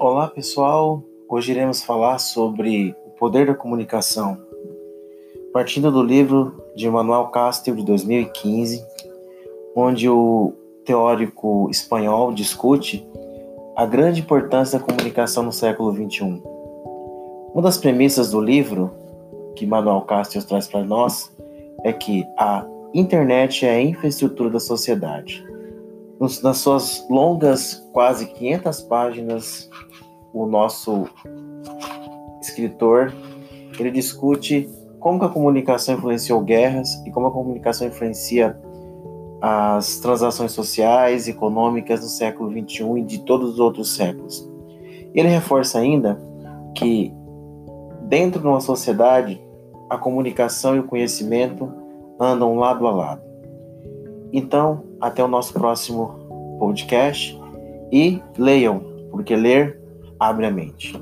Olá pessoal, hoje iremos falar sobre o poder da comunicação, partindo do livro de Manuel Castro de 2015, onde o teórico espanhol discute a grande importância da comunicação no século XXI. Uma das premissas do livro que Manuel Castro traz para nós é que a internet é a infraestrutura da sociedade. Nas suas longas, quase 500 páginas, o nosso escritor ele discute como a comunicação influenciou guerras e como a comunicação influencia as transações sociais, econômicas no século XXI e de todos os outros séculos. Ele reforça ainda que dentro de uma sociedade a comunicação e o conhecimento andam lado a lado. Então, até o nosso próximo podcast e leiam, porque ler abre a mente.